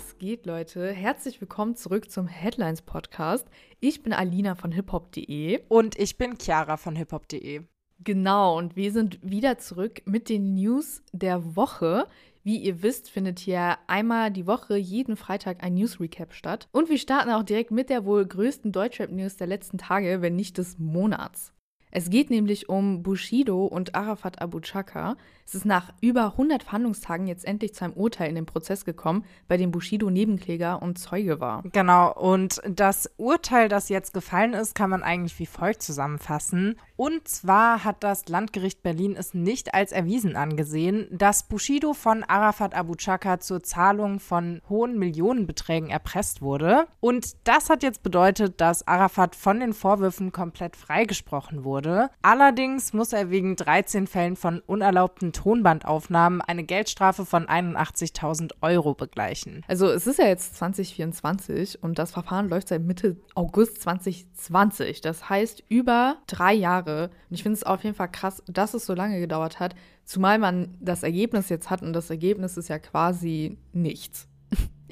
Was geht, Leute? Herzlich willkommen zurück zum Headlines Podcast. Ich bin Alina von hiphop.de. Und ich bin Chiara von hiphop.de. Genau, und wir sind wieder zurück mit den News der Woche. Wie ihr wisst, findet hier einmal die Woche jeden Freitag ein News Recap statt. Und wir starten auch direkt mit der wohl größten Deutschrap-News der letzten Tage, wenn nicht des Monats. Es geht nämlich um Bushido und Arafat Abu Chaka. Es ist nach über 100 Verhandlungstagen jetzt endlich zu einem Urteil in den Prozess gekommen, bei dem Bushido Nebenkläger und Zeuge war. Genau, und das Urteil, das jetzt gefallen ist, kann man eigentlich wie folgt zusammenfassen. Und zwar hat das Landgericht Berlin es nicht als erwiesen angesehen, dass Bushido von Arafat Abu Chaka zur Zahlung von hohen Millionenbeträgen erpresst wurde. Und das hat jetzt bedeutet, dass Arafat von den Vorwürfen komplett freigesprochen wurde. Allerdings muss er wegen 13 Fällen von unerlaubten Tonbandaufnahmen eine Geldstrafe von 81.000 Euro begleichen. Also es ist ja jetzt 2024 und das Verfahren läuft seit Mitte August 2020. Das heißt über drei Jahre. Und ich finde es auf jeden Fall krass, dass es so lange gedauert hat, zumal man das Ergebnis jetzt hat und das Ergebnis ist ja quasi nichts.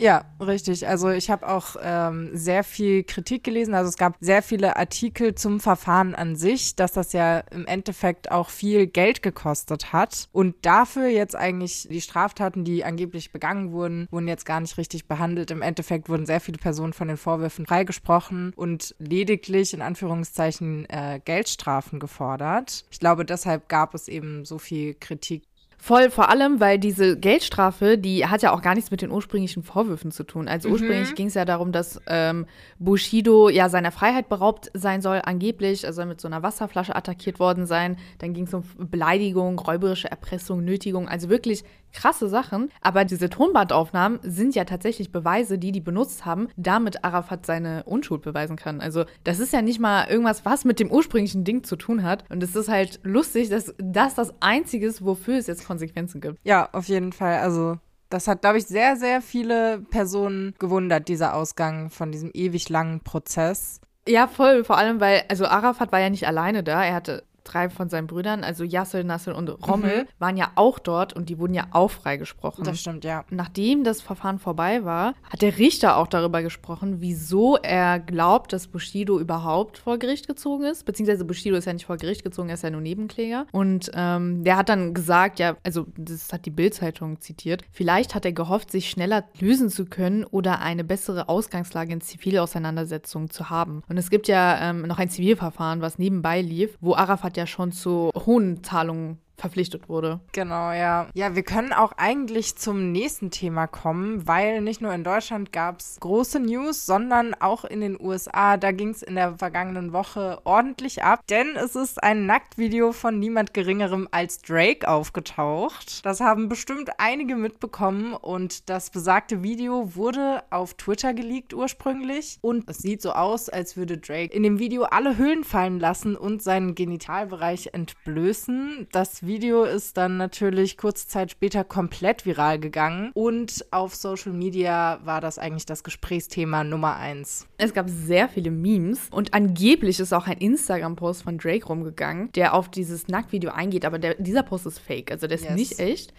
Ja, richtig. Also ich habe auch ähm, sehr viel Kritik gelesen. Also es gab sehr viele Artikel zum Verfahren an sich, dass das ja im Endeffekt auch viel Geld gekostet hat. Und dafür jetzt eigentlich die Straftaten, die angeblich begangen wurden, wurden jetzt gar nicht richtig behandelt. Im Endeffekt wurden sehr viele Personen von den Vorwürfen freigesprochen und lediglich in Anführungszeichen äh, Geldstrafen gefordert. Ich glaube, deshalb gab es eben so viel Kritik Voll, vor allem, weil diese Geldstrafe, die hat ja auch gar nichts mit den ursprünglichen Vorwürfen zu tun. Also ursprünglich mhm. ging es ja darum, dass ähm, Bushido ja seiner Freiheit beraubt sein soll, angeblich, also mit so einer Wasserflasche attackiert worden sein. Dann ging es um Beleidigung, räuberische Erpressung, Nötigung, also wirklich krasse Sachen. Aber diese Tonbandaufnahmen sind ja tatsächlich Beweise, die die benutzt haben, damit Arafat seine Unschuld beweisen kann. Also das ist ja nicht mal irgendwas, was mit dem ursprünglichen Ding zu tun hat. Und es ist halt lustig, dass das das Einzige ist, wofür es jetzt Konsequenzen gibt. Ja, auf jeden Fall. Also das hat, glaube ich, sehr, sehr viele Personen gewundert, dieser Ausgang von diesem ewig langen Prozess. Ja, voll. Vor allem, weil, also Arafat war ja nicht alleine da. Er hatte drei von seinen Brüdern, also Yassel, Nassel und Rommel, mhm. waren ja auch dort und die wurden ja auch freigesprochen. Das stimmt, ja. Nachdem das Verfahren vorbei war, hat der Richter auch darüber gesprochen, wieso er glaubt, dass Bushido überhaupt vor Gericht gezogen ist. Beziehungsweise Bushido ist ja nicht vor Gericht gezogen, er ist ja nur Nebenkläger. Und ähm, der hat dann gesagt, ja, also das hat die Bild-Zeitung zitiert, vielleicht hat er gehofft, sich schneller lösen zu können oder eine bessere Ausgangslage in Zivilauseinandersetzungen zu haben. Und es gibt ja ähm, noch ein Zivilverfahren, was nebenbei lief, wo Arafat ja schon zu hohen Zahlungen verpflichtet wurde. Genau, ja. Ja, wir können auch eigentlich zum nächsten Thema kommen, weil nicht nur in Deutschland gab es große News, sondern auch in den USA. Da ging es in der vergangenen Woche ordentlich ab, denn es ist ein Nacktvideo von niemand Geringerem als Drake aufgetaucht. Das haben bestimmt einige mitbekommen und das besagte Video wurde auf Twitter geleakt ursprünglich und es sieht so aus, als würde Drake in dem Video alle Hüllen fallen lassen und seinen Genitalbereich entblößen. Das Video ist dann natürlich kurze Zeit später komplett viral gegangen und auf Social Media war das eigentlich das Gesprächsthema Nummer eins. Es gab sehr viele Memes und angeblich ist auch ein Instagram-Post von Drake rumgegangen, der auf dieses Nacktvideo eingeht, aber der, dieser Post ist fake, also der ist yes. nicht echt.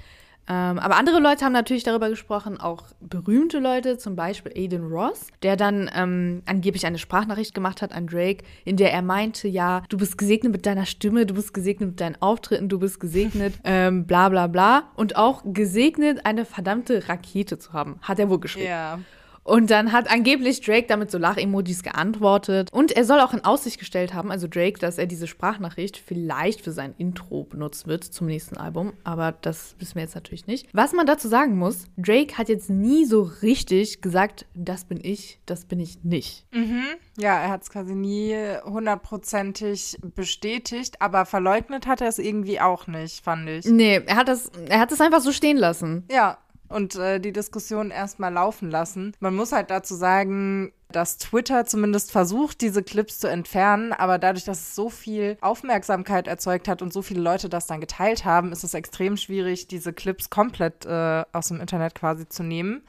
Ähm, aber andere Leute haben natürlich darüber gesprochen, auch berühmte Leute, zum Beispiel Aiden Ross, der dann ähm, angeblich eine Sprachnachricht gemacht hat an Drake, in der er meinte, ja, du bist gesegnet mit deiner Stimme, du bist gesegnet mit deinen Auftritten, du bist gesegnet, ähm, bla bla bla. Und auch gesegnet, eine verdammte Rakete zu haben, hat er wohl geschrieben. Ja. Und dann hat angeblich Drake damit so Lach-Emojis geantwortet. Und er soll auch in Aussicht gestellt haben, also Drake, dass er diese Sprachnachricht vielleicht für sein Intro benutzt wird zum nächsten Album. Aber das wissen wir jetzt natürlich nicht. Was man dazu sagen muss, Drake hat jetzt nie so richtig gesagt, das bin ich, das bin ich nicht. Mhm. Ja, er hat es quasi nie hundertprozentig bestätigt, aber verleugnet hat er es irgendwie auch nicht, fand ich. Nee, er hat das, er hat es einfach so stehen lassen. Ja, und äh, die Diskussion erstmal laufen lassen. Man muss halt dazu sagen, dass Twitter zumindest versucht, diese Clips zu entfernen, aber dadurch, dass es so viel Aufmerksamkeit erzeugt hat und so viele Leute das dann geteilt haben, ist es extrem schwierig, diese Clips komplett äh, aus dem Internet quasi zu nehmen.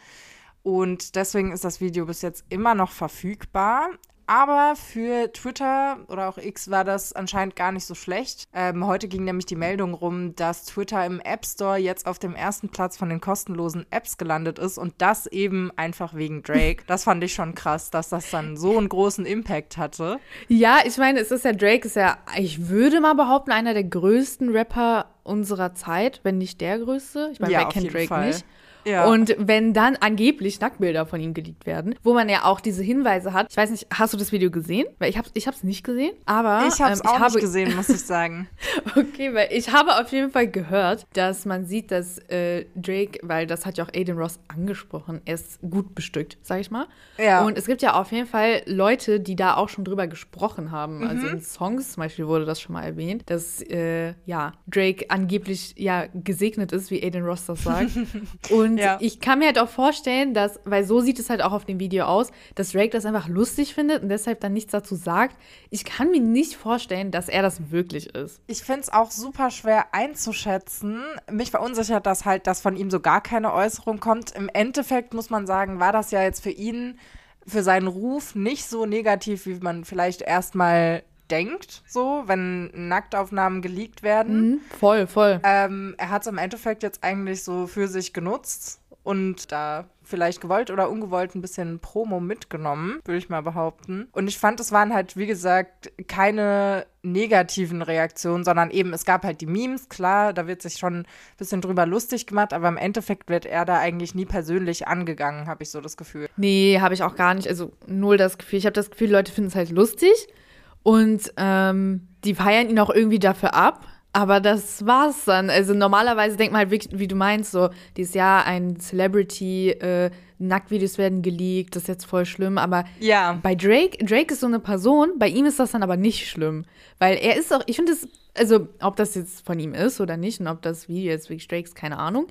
Und deswegen ist das Video bis jetzt immer noch verfügbar. Aber für Twitter oder auch X war das anscheinend gar nicht so schlecht. Ähm, heute ging nämlich die Meldung rum, dass Twitter im App Store jetzt auf dem ersten Platz von den kostenlosen Apps gelandet ist und das eben einfach wegen Drake. Das fand ich schon krass, dass das dann so einen großen Impact hatte. Ja, ich meine, es ist ja Drake, ist ja, ich würde mal behaupten, einer der größten Rapper unserer Zeit, wenn nicht der größte. Ich meine, ja, wer kennt Drake Fall. nicht? Ja. Und wenn dann angeblich Nacktbilder von ihm geleakt werden, wo man ja auch diese Hinweise hat. Ich weiß nicht, hast du das Video gesehen? Weil ich habe ich hab's nicht gesehen, aber ich habe es ähm, auch habe, nicht gesehen, muss ich sagen. okay, weil ich habe auf jeden Fall gehört, dass man sieht, dass äh, Drake, weil das hat ja auch Aiden Ross angesprochen, er ist gut bestückt, sag ich mal. Ja. Und es gibt ja auf jeden Fall Leute, die da auch schon drüber gesprochen haben. Mhm. Also in Songs zum Beispiel wurde das schon mal erwähnt, dass äh, ja Drake angeblich ja gesegnet ist, wie Aiden Ross das sagt. Und Und ja. ich kann mir halt auch vorstellen, dass, weil so sieht es halt auch auf dem Video aus, dass Drake das einfach lustig findet und deshalb dann nichts dazu sagt. Ich kann mir nicht vorstellen, dass er das wirklich ist. Ich finde es auch super schwer einzuschätzen. Mich verunsichert das halt, dass von ihm so gar keine Äußerung kommt. Im Endeffekt muss man sagen, war das ja jetzt für ihn, für seinen Ruf nicht so negativ, wie man vielleicht erstmal denkt, so, wenn Nacktaufnahmen geleakt werden. Mhm, voll, voll. Ähm, er hat es im Endeffekt jetzt eigentlich so für sich genutzt und da vielleicht gewollt oder ungewollt ein bisschen Promo mitgenommen, würde ich mal behaupten. Und ich fand, es waren halt, wie gesagt, keine negativen Reaktionen, sondern eben, es gab halt die Memes, klar, da wird sich schon ein bisschen drüber lustig gemacht, aber im Endeffekt wird er da eigentlich nie persönlich angegangen, habe ich so das Gefühl. Nee, habe ich auch gar nicht. Also null das Gefühl. Ich habe das Gefühl, Leute finden es halt lustig und ähm, die feiern ihn auch irgendwie dafür ab. Aber das war's dann. Also normalerweise denkt man halt wirklich, wie du meinst, so dieses Jahr ein Celebrity, äh, Nacktvideos werden geleakt, das ist jetzt voll schlimm. Aber ja. bei Drake, Drake ist so eine Person, bei ihm ist das dann aber nicht schlimm. Weil er ist auch, ich finde es, also ob das jetzt von ihm ist oder nicht und ob das Video jetzt wirklich Drake ist, keine Ahnung.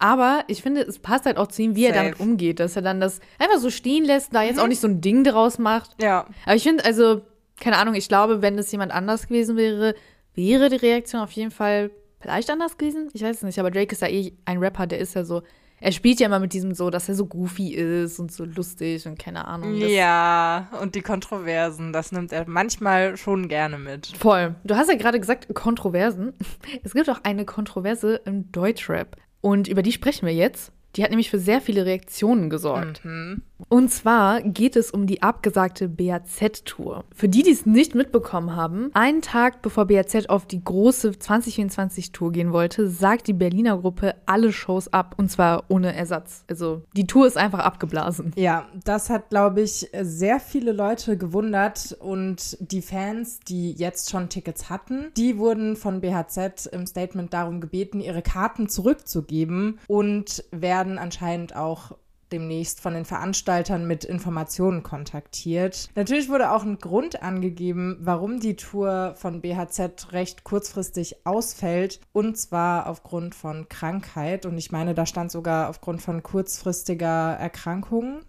Aber ich finde, es passt halt auch zu ihm, wie Safe. er damit umgeht, dass er dann das einfach so stehen lässt, da jetzt mhm. auch nicht so ein Ding draus macht. Ja. Aber ich finde, also keine Ahnung, ich glaube, wenn es jemand anders gewesen wäre, wäre die Reaktion auf jeden Fall vielleicht anders gewesen. Ich weiß es nicht, aber Drake ist ja eh ein Rapper, der ist ja so, er spielt ja immer mit diesem so, dass er so goofy ist und so lustig und keine Ahnung. Ja, und die Kontroversen, das nimmt er manchmal schon gerne mit. Voll. Du hast ja gerade gesagt, Kontroversen. Es gibt auch eine Kontroverse im Deutschrap. Und über die sprechen wir jetzt. Die hat nämlich für sehr viele Reaktionen gesorgt. Mhm. Und zwar geht es um die abgesagte BAZ-Tour. Für die, die es nicht mitbekommen haben, einen Tag bevor BAZ auf die große 2024-Tour gehen wollte, sagt die Berliner Gruppe alle Shows ab und zwar ohne Ersatz. Also die Tour ist einfach abgeblasen. Ja, das hat, glaube ich, sehr viele Leute gewundert und die Fans, die jetzt schon Tickets hatten, die wurden von BHZ im Statement darum gebeten, ihre Karten zurückzugeben und werden anscheinend auch demnächst von den Veranstaltern mit Informationen kontaktiert. Natürlich wurde auch ein Grund angegeben, warum die Tour von BHZ recht kurzfristig ausfällt, und zwar aufgrund von Krankheit. Und ich meine, da stand sogar aufgrund von kurzfristiger Erkrankung.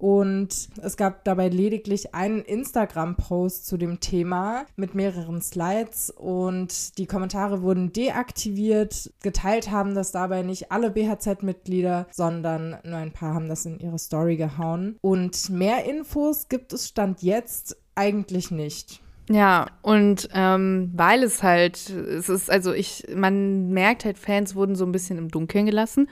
Und es gab dabei lediglich einen Instagram-Post zu dem Thema mit mehreren Slides und die Kommentare wurden deaktiviert. Geteilt haben das dabei nicht alle BHZ-Mitglieder, sondern nur ein paar haben das in ihre Story gehauen. Und mehr Infos gibt es Stand jetzt eigentlich nicht. Ja, und ähm, weil es halt, es ist, also ich, man merkt halt, Fans wurden so ein bisschen im Dunkeln gelassen.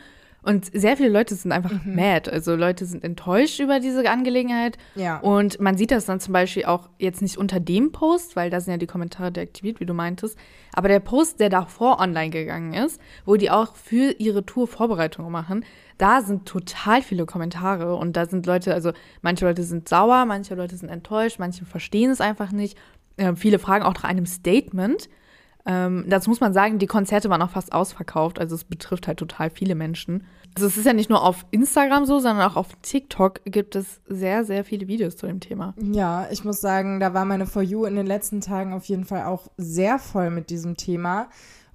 Und sehr viele Leute sind einfach mhm. mad. Also Leute sind enttäuscht über diese Angelegenheit. Ja. Und man sieht das dann zum Beispiel auch jetzt nicht unter dem Post, weil da sind ja die Kommentare deaktiviert, wie du meintest. Aber der Post, der davor online gegangen ist, wo die auch für ihre Tour Vorbereitungen machen, da sind total viele Kommentare. Und da sind Leute, also manche Leute sind sauer, manche Leute sind enttäuscht, manche verstehen es einfach nicht. Äh, viele fragen auch nach einem Statement. Ähm, dazu muss man sagen, die Konzerte waren auch fast ausverkauft. Also es betrifft halt total viele Menschen. Also es ist ja nicht nur auf Instagram so, sondern auch auf TikTok gibt es sehr, sehr viele Videos zu dem Thema. Ja, ich muss sagen, da war meine For You in den letzten Tagen auf jeden Fall auch sehr voll mit diesem Thema.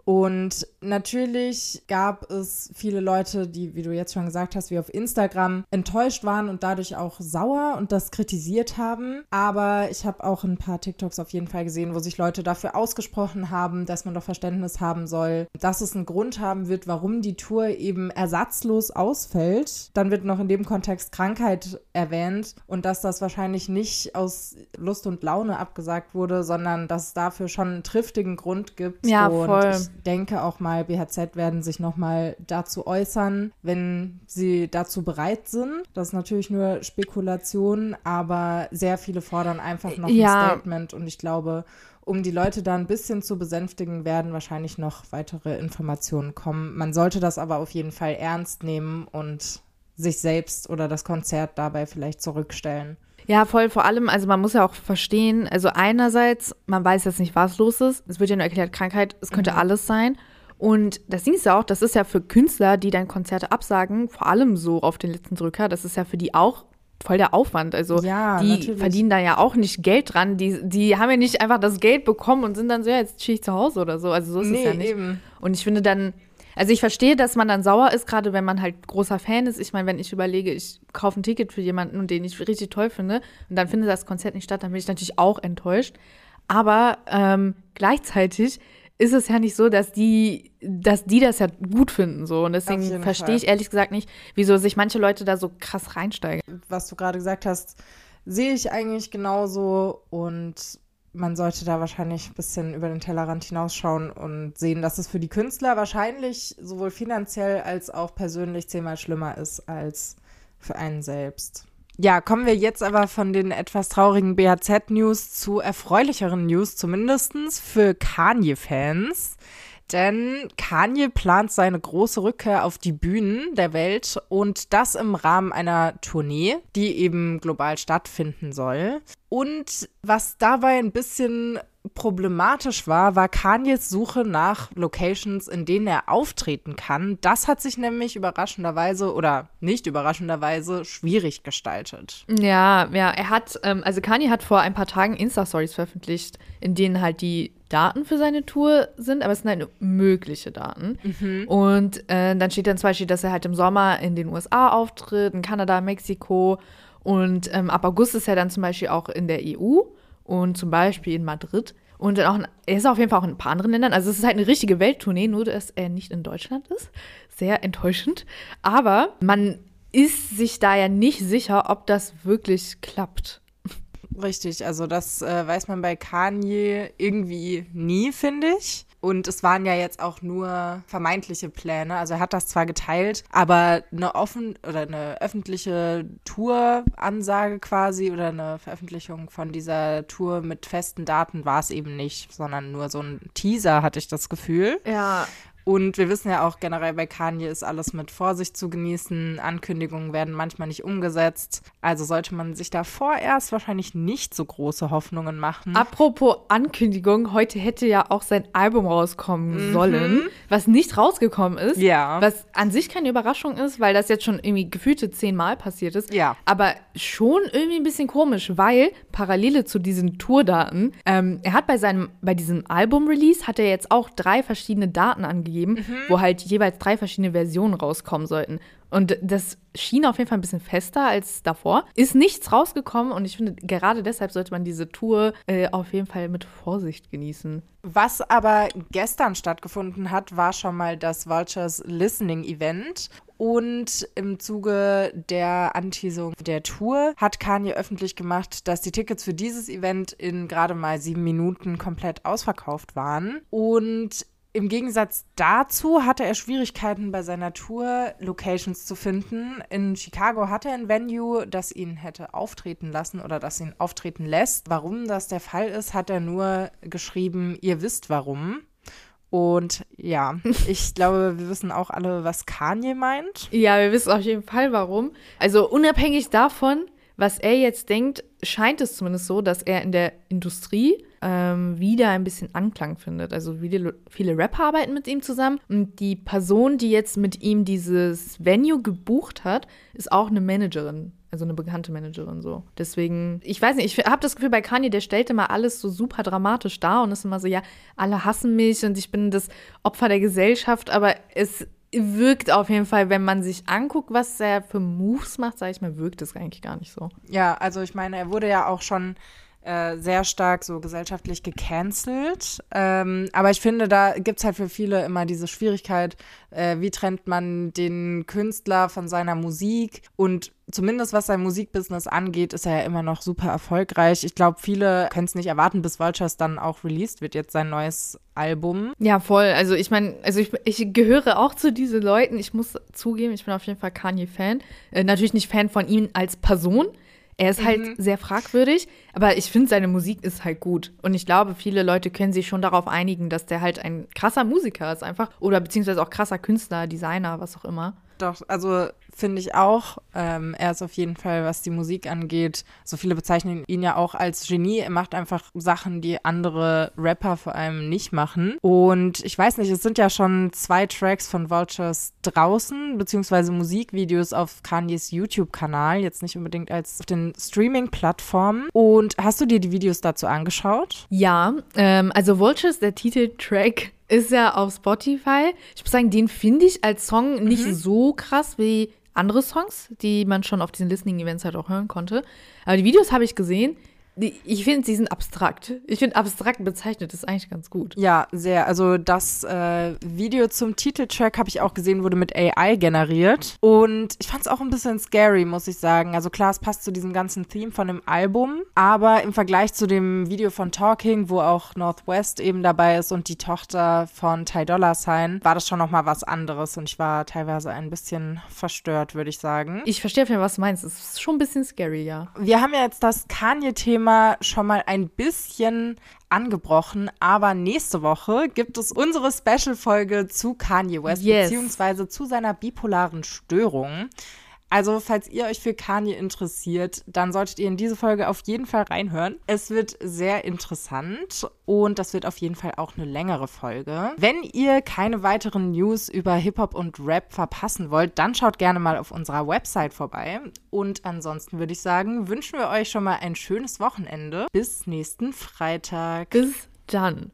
Und natürlich gab es viele Leute, die, wie du jetzt schon gesagt hast, wie auf Instagram enttäuscht waren und dadurch auch sauer und das kritisiert haben. Aber ich habe auch ein paar TikToks auf jeden Fall gesehen, wo sich Leute dafür ausgesprochen haben, dass man doch Verständnis haben soll, dass es einen Grund haben wird, warum die Tour eben ersatzlos ausfällt. Dann wird noch in dem Kontext Krankheit erwähnt und dass das wahrscheinlich nicht aus Lust und Laune abgesagt wurde, sondern dass es dafür schon einen triftigen Grund gibt. Ja, voll. Denke auch mal, BHZ werden sich nochmal dazu äußern, wenn sie dazu bereit sind. Das ist natürlich nur Spekulation, aber sehr viele fordern einfach noch ja. ein Statement und ich glaube, um die Leute da ein bisschen zu besänftigen, werden wahrscheinlich noch weitere Informationen kommen. Man sollte das aber auf jeden Fall ernst nehmen und sich selbst oder das Konzert dabei vielleicht zurückstellen. Ja, voll. Vor allem, also man muss ja auch verstehen, also einerseits, man weiß jetzt nicht, was los ist. Es wird ja nur erklärt, Krankheit, es könnte mhm. alles sein. Und das Ding ist ja auch, das ist ja für Künstler, die dann Konzerte absagen, vor allem so auf den letzten Drücker, das ist ja für die auch voll der Aufwand. Also ja, die natürlich. verdienen da ja auch nicht Geld dran. Die, die haben ja nicht einfach das Geld bekommen und sind dann so, ja, jetzt chill ich zu Hause oder so. Also so ist nee, es ja nicht. Eben. Und ich finde dann, also ich verstehe, dass man dann sauer ist, gerade wenn man halt großer Fan ist. Ich meine, wenn ich überlege, ich kaufe ein Ticket für jemanden, den ich richtig toll finde, und dann findet das Konzert nicht statt, dann bin ich natürlich auch enttäuscht. Aber ähm, gleichzeitig ist es ja nicht so, dass die, dass die das ja gut finden so und deswegen verstehe ich ehrlich gesagt nicht, wieso sich manche Leute da so krass reinsteigen. Was du gerade gesagt hast, sehe ich eigentlich genauso und man sollte da wahrscheinlich ein bisschen über den Tellerrand hinausschauen und sehen, dass es für die Künstler wahrscheinlich sowohl finanziell als auch persönlich zehnmal schlimmer ist als für einen selbst. Ja, kommen wir jetzt aber von den etwas traurigen BHZ-News zu erfreulicheren News, zumindestens für Kanye-Fans. Denn Kanye plant seine große Rückkehr auf die Bühnen der Welt und das im Rahmen einer Tournee, die eben global stattfinden soll. Und was dabei ein bisschen problematisch war, war Kanyes Suche nach Locations, in denen er auftreten kann. Das hat sich nämlich überraschenderweise oder nicht überraschenderweise schwierig gestaltet. Ja, ja, er hat, ähm, also Kanye hat vor ein paar Tagen Insta-Stories veröffentlicht, in denen halt die Daten für seine Tour sind, aber es sind halt mögliche Daten. Mhm. Und äh, dann steht dann zum Beispiel, dass er halt im Sommer in den USA auftritt, in Kanada, Mexiko und ähm, ab August ist er dann zum Beispiel auch in der EU und zum Beispiel in Madrid. Und auch, er ist auf jeden Fall auch in ein paar anderen Ländern. Also es ist halt eine richtige Welttournee, nur dass er nicht in Deutschland ist. Sehr enttäuschend. Aber man ist sich da ja nicht sicher, ob das wirklich klappt. Richtig, also das äh, weiß man bei Kanye irgendwie nie, finde ich. Und es waren ja jetzt auch nur vermeintliche Pläne. Also er hat das zwar geteilt, aber eine offen oder eine öffentliche Tour-Ansage quasi oder eine Veröffentlichung von dieser Tour mit festen Daten war es eben nicht, sondern nur so ein Teaser, hatte ich das Gefühl. Ja. Und wir wissen ja auch generell bei Kanye ist alles mit Vorsicht zu genießen. Ankündigungen werden manchmal nicht umgesetzt. Also sollte man sich da vorerst wahrscheinlich nicht so große Hoffnungen machen. Apropos Ankündigung, heute hätte ja auch sein Album rauskommen mhm. sollen, was nicht rausgekommen ist. Ja. Was an sich keine Überraschung ist, weil das jetzt schon irgendwie gefühlte zehnmal passiert ist. Ja. Aber schon irgendwie ein bisschen komisch, weil Parallele zu diesen Tourdaten, ähm, er hat bei seinem, bei diesem Album-Release hat er jetzt auch drei verschiedene Daten angegeben gegeben, mhm. wo halt jeweils drei verschiedene Versionen rauskommen sollten. Und das schien auf jeden Fall ein bisschen fester als davor. Ist nichts rausgekommen und ich finde, gerade deshalb sollte man diese Tour äh, auf jeden Fall mit Vorsicht genießen. Was aber gestern stattgefunden hat, war schon mal das Vultures Listening Event. Und im Zuge der Anteasung der Tour hat Kanye öffentlich gemacht, dass die Tickets für dieses Event in gerade mal sieben Minuten komplett ausverkauft waren. Und im Gegensatz dazu hatte er Schwierigkeiten bei seiner Tour, Locations zu finden. In Chicago hatte er ein Venue, das ihn hätte auftreten lassen oder das ihn auftreten lässt. Warum das der Fall ist, hat er nur geschrieben, ihr wisst warum. Und ja, ich glaube, wir wissen auch alle, was Kanye meint. Ja, wir wissen auf jeden Fall warum. Also unabhängig davon, was er jetzt denkt, scheint es zumindest so, dass er in der Industrie ähm, wieder ein bisschen Anklang findet. Also viele, viele Rapper arbeiten mit ihm zusammen und die Person, die jetzt mit ihm dieses Venue gebucht hat, ist auch eine Managerin. Also eine bekannte Managerin so. Deswegen, ich weiß nicht, ich habe das Gefühl, bei Kanye, der stellt immer alles so super dramatisch dar und ist immer so, ja, alle hassen mich und ich bin das Opfer der Gesellschaft, aber es wirkt auf jeden Fall, wenn man sich anguckt, was er für Moves macht, sage ich mal, wirkt es eigentlich gar nicht so. Ja, also ich meine, er wurde ja auch schon äh, sehr stark so gesellschaftlich gecancelt. Ähm, aber ich finde, da gibt es halt für viele immer diese Schwierigkeit, äh, wie trennt man den Künstler von seiner Musik und zumindest was sein Musikbusiness angeht, ist er ja immer noch super erfolgreich. Ich glaube, viele können es nicht erwarten, bis Vultures dann auch released wird, jetzt sein neues Album. Ja, voll. Also ich meine, also ich, ich gehöre auch zu diesen Leuten. Ich muss zugeben, ich bin auf jeden Fall Kanye-Fan. Äh, natürlich nicht Fan von ihm als Person, er ist halt mhm. sehr fragwürdig, aber ich finde, seine Musik ist halt gut. Und ich glaube, viele Leute können sich schon darauf einigen, dass der halt ein krasser Musiker ist einfach. Oder beziehungsweise auch krasser Künstler, Designer, was auch immer. Doch, also finde ich auch. Ähm, er ist auf jeden Fall, was die Musik angeht, so viele bezeichnen ihn ja auch als Genie. Er macht einfach Sachen, die andere Rapper vor allem nicht machen. Und ich weiß nicht, es sind ja schon zwei Tracks von Vultures draußen, beziehungsweise Musikvideos auf Kanyes YouTube-Kanal, jetzt nicht unbedingt als auf den Streaming-Plattformen. Und hast du dir die Videos dazu angeschaut? Ja, ähm, also Vultures, der Titeltrack ist ja auf Spotify. Ich muss sagen, den finde ich als Song nicht mhm. so krass wie andere Songs, die man schon auf diesen Listening-Events halt auch hören konnte. Aber die Videos habe ich gesehen. Ich finde, sie sind abstrakt. Ich finde, abstrakt bezeichnet ist eigentlich ganz gut. Ja, sehr. Also das äh, Video zum Titeltrack habe ich auch gesehen, wurde mit AI generiert. Und ich fand es auch ein bisschen scary, muss ich sagen. Also klar, es passt zu diesem ganzen Theme von dem Album. Aber im Vergleich zu dem Video von Talking, wo auch Northwest eben dabei ist und die Tochter von Ty Dolla Sign, war das schon nochmal was anderes. Und ich war teilweise ein bisschen verstört, würde ich sagen. Ich verstehe auf jeden Fall, was du meinst. Es ist schon ein bisschen scary, ja. Wir haben ja jetzt das Kanye-Thema Thema schon mal ein bisschen angebrochen, aber nächste Woche gibt es unsere Special-Folge zu Kanye West, yes. beziehungsweise zu seiner bipolaren Störung. Also, falls ihr euch für Kanye interessiert, dann solltet ihr in diese Folge auf jeden Fall reinhören. Es wird sehr interessant und das wird auf jeden Fall auch eine längere Folge. Wenn ihr keine weiteren News über Hip-Hop und Rap verpassen wollt, dann schaut gerne mal auf unserer Website vorbei. Und ansonsten würde ich sagen, wünschen wir euch schon mal ein schönes Wochenende. Bis nächsten Freitag. Bis dann.